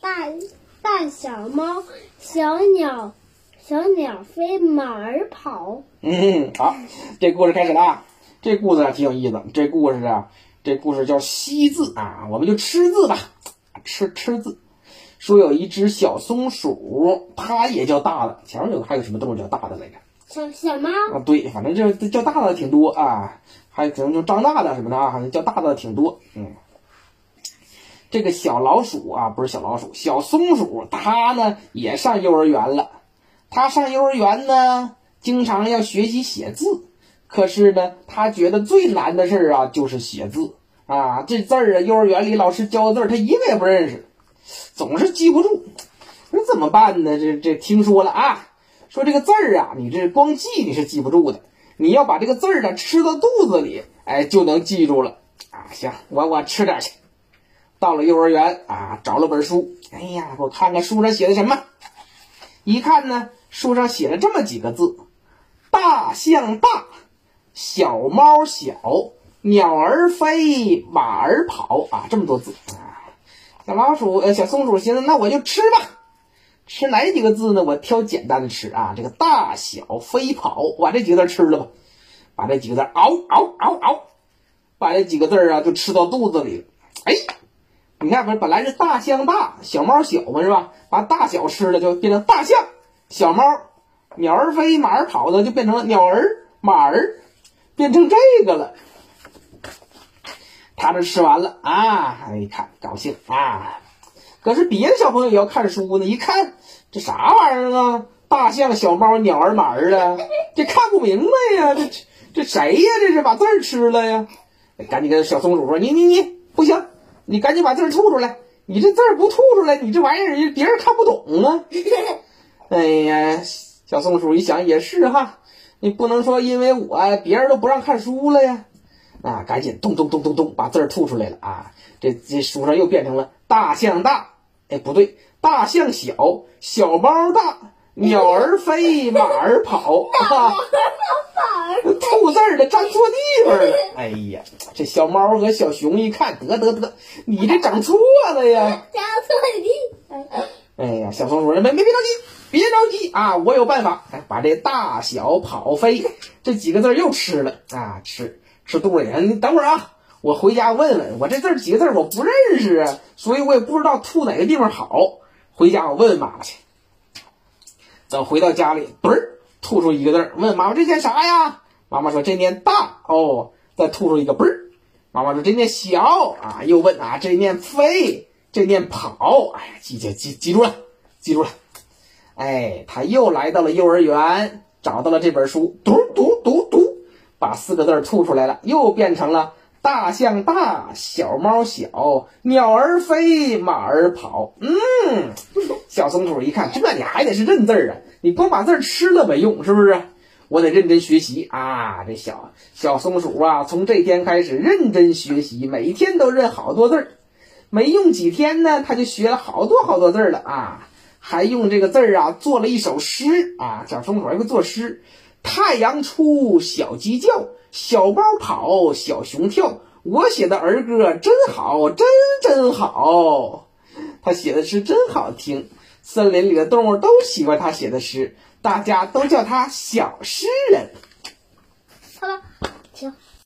大大小猫，小鸟，小鸟飞，马儿跑。嗯，好，这故事开始了啊。这故事啊挺有意思。这故事啊，这故事叫“惜字”啊，我们就吃字吧，吃吃字。说有一只小松鼠，它也叫大的。前面有还有什么动物叫大的来着？小小猫。啊，对，反正这叫大的挺多啊，还可能就张大的什么的啊，好像叫大的挺多。嗯。这个小老鼠啊，不是小老鼠，小松鼠，它呢也上幼儿园了。它上幼儿园呢，经常要学习写字。可是呢，它觉得最难的事儿啊，就是写字啊。这字儿啊，幼儿园里老师教的字儿，它一个也不认识，总是记不住。那怎么办呢？这这听说了啊，说这个字儿啊，你这光记你是记不住的，你要把这个字儿呢吃到肚子里，哎，就能记住了啊。行，我我吃点去。到了幼儿园啊，找了本书。哎呀，我看看书上写的什么。一看呢，书上写了这么几个字：大象大，小猫小，鸟儿飞，马儿跑啊，这么多字啊。小老鼠呃，小松鼠寻思，那我就吃吧。吃哪几个字呢？我挑简单的吃啊。这个大小飞跑，把这几个字吃了吧。把这几个字嗷嗷嗷嗷，把这几个字啊就吃到肚子里。哎。你看，本本来是大象大小猫小嘛，是吧？把大小吃了，就变成大象小猫，鸟儿飞马儿跑的，就变成了鸟儿马儿，变成这个了。他这吃完了啊，一看高兴啊。可是别的小朋友也要看书呢，一看这啥玩意儿啊？大象小猫鸟儿马儿的，这看不明白呀！这这谁呀？这是把字儿吃了呀？赶紧跟小松鼠说：“你你你不行。”你赶紧把字吐出来！你这字不吐出来，你这玩意儿别人看不懂啊！哎呀，小松鼠一想也是哈，你不能说因为我别人都不让看书了呀！啊，赶紧咚咚咚咚咚把字吐出来了啊！这这书上又变成了大象大，哎不对，大象小，小猫大，鸟儿飞，马儿跑，哈。吐字儿的粘错地方了，哎呀，这小猫和小熊一看，得得得，你这整错了呀！粘错地。哎呀，小松鼠，没没别着急，别着急啊，我有办法，哎，把这大小跑飞这几个字又吃了啊，吃吃肚里。你等会儿啊，我回家问问，我这字几个字我不认识啊，所以我也不知道吐哪个地方好。回家我问问妈妈去。等回到家里，嘣儿吐出一个字儿，问妈妈这念啥呀？妈妈说：“这念大哦。”再吐出一个“嘣儿”。妈妈说：“这念小啊。”又问：“啊，这念飞，这念跑。”哎呀，记记记记住了，记住了。哎，他又来到了幼儿园，找到了这本书，读读读读，把四个字吐出来了，又变成了“大象大，小猫小，鸟儿飞，马儿跑。”嗯，小松鼠一看，这你还得是认字儿啊，你光把字吃了没用，是不是？我得认真学习啊！这小小松鼠啊，从这天开始认真学习，每天都认好多字儿。没用几天呢，他就学了好多好多字儿了啊！还用这个字儿啊做了一首诗啊！小松鼠还会作诗：太阳出，小鸡叫，小猫跑，小熊跳。我写的儿歌真好，真真好。他写的诗真好听，森林里的动物都喜欢他写的诗。大家都叫他小诗人。好了，停。